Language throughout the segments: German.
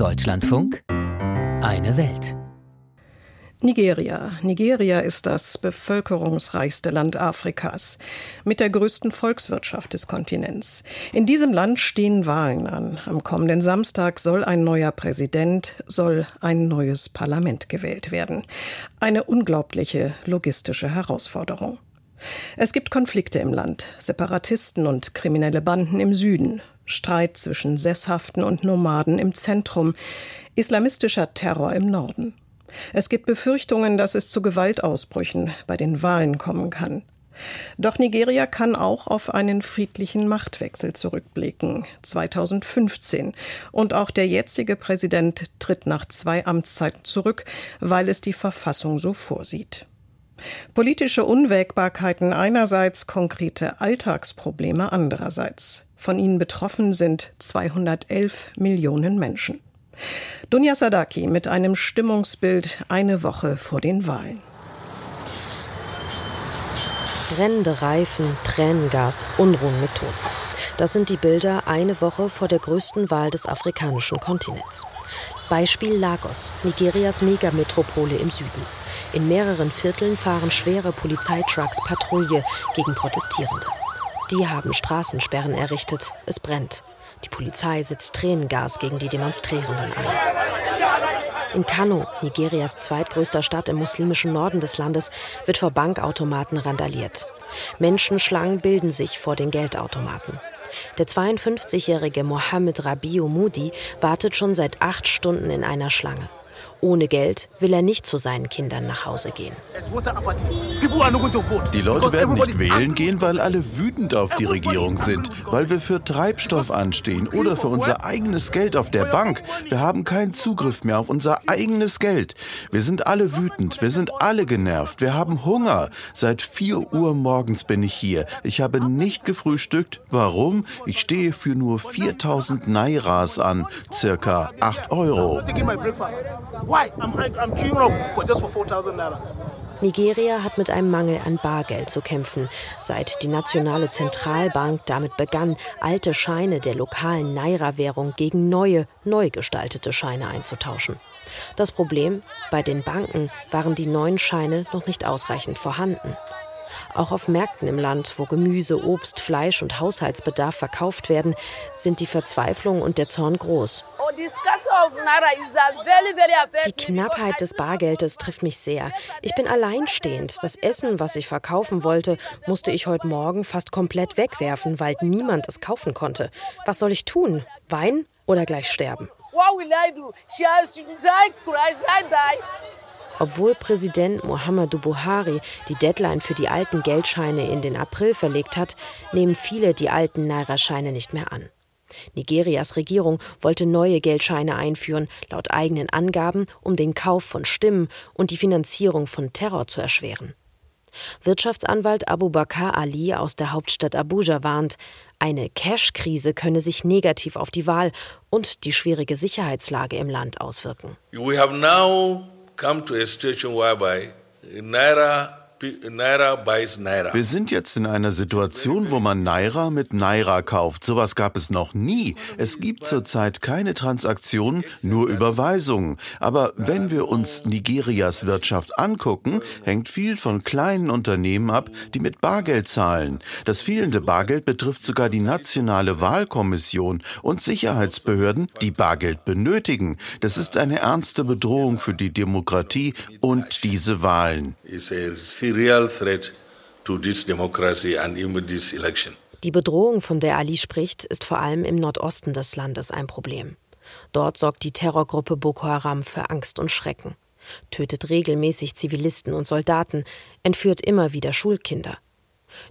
Deutschlandfunk Eine Welt. Nigeria. Nigeria ist das bevölkerungsreichste Land Afrikas mit der größten Volkswirtschaft des Kontinents. In diesem Land stehen Wahlen an. Am kommenden Samstag soll ein neuer Präsident, soll ein neues Parlament gewählt werden. Eine unglaubliche logistische Herausforderung. Es gibt Konflikte im Land, Separatisten und kriminelle Banden im Süden, Streit zwischen Sesshaften und Nomaden im Zentrum, islamistischer Terror im Norden. Es gibt Befürchtungen, dass es zu Gewaltausbrüchen bei den Wahlen kommen kann. Doch Nigeria kann auch auf einen friedlichen Machtwechsel zurückblicken, 2015. Und auch der jetzige Präsident tritt nach zwei Amtszeiten zurück, weil es die Verfassung so vorsieht. Politische Unwägbarkeiten einerseits, konkrete Alltagsprobleme andererseits. Von ihnen betroffen sind 211 Millionen Menschen. Dunja Sadaki mit einem Stimmungsbild eine Woche vor den Wahlen. Brennende Reifen, Tränengas, Unruhen mit Toten. Das sind die Bilder eine Woche vor der größten Wahl des afrikanischen Kontinents. Beispiel Lagos, Nigerias Megametropole im Süden. In mehreren Vierteln fahren schwere Polizeitrucks Patrouille gegen Protestierende. Die haben Straßensperren errichtet. Es brennt. Die Polizei setzt Tränengas gegen die Demonstrierenden ein. In Kano, Nigerias zweitgrößter Stadt im muslimischen Norden des Landes, wird vor Bankautomaten randaliert. Menschenschlangen bilden sich vor den Geldautomaten. Der 52-jährige Mohammed Rabiu Mudi wartet schon seit acht Stunden in einer Schlange. Ohne Geld will er nicht zu seinen Kindern nach Hause gehen. Die Leute werden nicht wählen gehen, weil alle wütend auf die Regierung sind, weil wir für Treibstoff anstehen oder für unser eigenes Geld auf der Bank. Wir haben keinen Zugriff mehr auf unser eigenes Geld. Wir sind alle wütend, wir sind alle genervt, wir haben Hunger. Seit 4 Uhr morgens bin ich hier. Ich habe nicht gefrühstückt. Warum? Ich stehe für nur 4000 Nairas an, circa 8 Euro. Why? I'm, I'm queuing up for just for 4,000 Naira. Nigeria hat mit einem Mangel an Bargeld zu kämpfen, seit die nationale Zentralbank damit begann, alte Scheine der lokalen Naira-Währung gegen neue, neu gestaltete Scheine einzutauschen. Das Problem, bei den Banken waren die neuen Scheine noch nicht ausreichend vorhanden. Auch auf Märkten im Land, wo Gemüse, Obst, Fleisch und Haushaltsbedarf verkauft werden, sind die Verzweiflung und der Zorn groß. Die Knappheit des Bargeldes trifft mich sehr. Ich bin alleinstehend. Das Essen, was ich verkaufen wollte, musste ich heute Morgen fast komplett wegwerfen, weil niemand es kaufen konnte. Was soll ich tun? Weinen oder gleich sterben? Obwohl Präsident Muhammadu Buhari die Deadline für die alten Geldscheine in den April verlegt hat, nehmen viele die alten Naira-Scheine nicht mehr an. Nigerias Regierung wollte neue Geldscheine einführen, laut eigenen Angaben, um den Kauf von Stimmen und die Finanzierung von Terror zu erschweren. Wirtschaftsanwalt Abu Bakr Ali aus der Hauptstadt Abuja warnt, eine Cash-Krise könne sich negativ auf die Wahl und die schwierige Sicherheitslage im Land auswirken. We have now come to a situation whereby Naira wir sind jetzt in einer Situation, wo man Naira mit Naira kauft. Sowas gab es noch nie. Es gibt zurzeit keine Transaktionen, nur Überweisungen. Aber wenn wir uns Nigerias Wirtschaft angucken, hängt viel von kleinen Unternehmen ab, die mit Bargeld zahlen. Das fehlende Bargeld betrifft sogar die nationale Wahlkommission und Sicherheitsbehörden, die Bargeld benötigen. Das ist eine ernste Bedrohung für die Demokratie und diese Wahlen real threat to this democracy and even this election. Die Bedrohung, von der Ali spricht, ist vor allem im Nordosten des Landes ein Problem. Dort sorgt die Terrorgruppe Boko Haram für Angst und Schrecken, tötet regelmäßig Zivilisten und Soldaten, entführt immer wieder Schulkinder.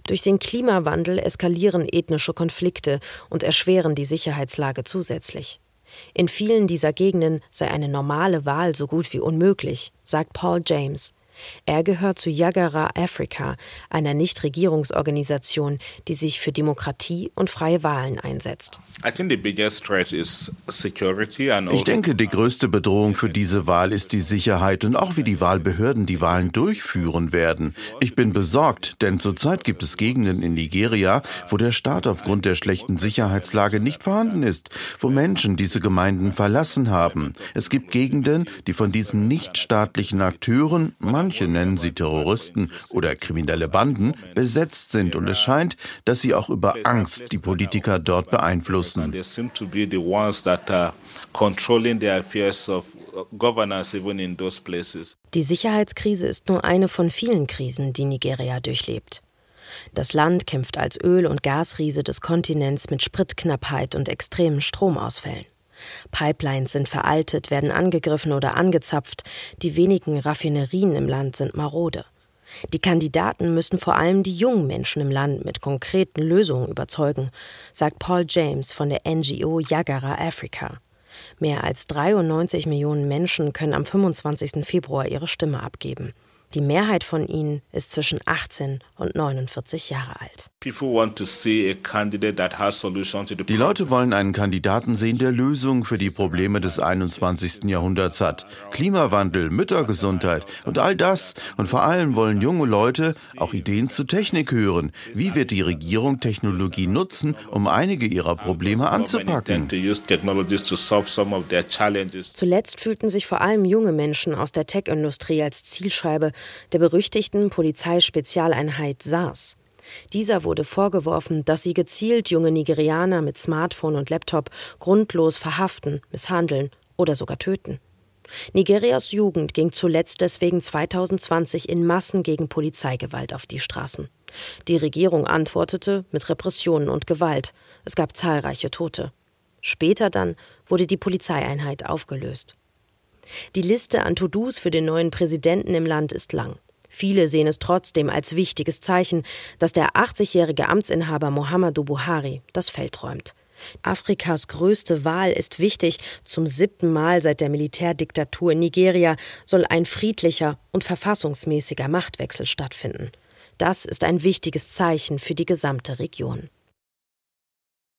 Durch den Klimawandel eskalieren ethnische Konflikte und erschweren die Sicherheitslage zusätzlich. In vielen dieser Gegenden sei eine normale Wahl so gut wie unmöglich, sagt Paul James, Er gehört zu Yagara Africa, einer Nichtregierungsorganisation, die sich für Demokratie und freie Wahlen einsetzt. Ich denke, die größte Bedrohung für diese Wahl ist die Sicherheit und auch wie die Wahlbehörden die Wahlen durchführen werden. Ich bin besorgt, denn zurzeit gibt es Gegenden in Nigeria, wo der Staat aufgrund der schlechten Sicherheitslage nicht vorhanden ist, wo Menschen diese Gemeinden verlassen haben. Es gibt Gegenden, die von diesen nichtstaatlichen Akteuren, manche nennen sie Terroristen oder kriminelle Banden, besetzt sind und es scheint, dass sie auch über Angst die Politiker dort beeinflussen. Die Sicherheitskrise ist nur eine von vielen Krisen, die Nigeria durchlebt. Das Land kämpft als Öl- und Gasriese des Kontinents mit Spritknappheit und extremen Stromausfällen. Pipelines sind veraltet, werden angegriffen oder angezapft, die wenigen Raffinerien im Land sind marode. Die Kandidaten müssen vor allem die jungen Menschen im Land mit konkreten Lösungen überzeugen, sagt Paul James von der NGO Yagara Africa. Mehr als 93 Millionen Menschen können am 25. Februar ihre Stimme abgeben. Die Mehrheit von ihnen ist zwischen 18 und 49 Jahre alt. Die Leute wollen einen Kandidaten sehen, der Lösungen für die Probleme des 21. Jahrhunderts hat. Klimawandel, Müttergesundheit und all das. Und vor allem wollen junge Leute auch Ideen zu Technik hören. Wie wird die Regierung Technologie nutzen, um einige ihrer Probleme anzupacken? Zuletzt fühlten sich vor allem junge Menschen aus der Tech-Industrie als Zielscheibe der berüchtigten Polizeispezialeinheit SARS. Dieser wurde vorgeworfen, dass sie gezielt junge Nigerianer mit Smartphone und Laptop grundlos verhaften, misshandeln oder sogar töten. Nigerias Jugend ging zuletzt deswegen 2020 in Massen gegen Polizeigewalt auf die Straßen. Die Regierung antwortete mit Repressionen und Gewalt. Es gab zahlreiche Tote. Später dann wurde die Polizeieinheit aufgelöst. Die Liste an To-Dos für den neuen Präsidenten im Land ist lang. Viele sehen es trotzdem als wichtiges Zeichen, dass der 80-jährige Amtsinhaber Muhammadu Buhari das Feld räumt. Afrikas größte Wahl ist wichtig. Zum siebten Mal seit der Militärdiktatur in Nigeria soll ein friedlicher und verfassungsmäßiger Machtwechsel stattfinden. Das ist ein wichtiges Zeichen für die gesamte Region.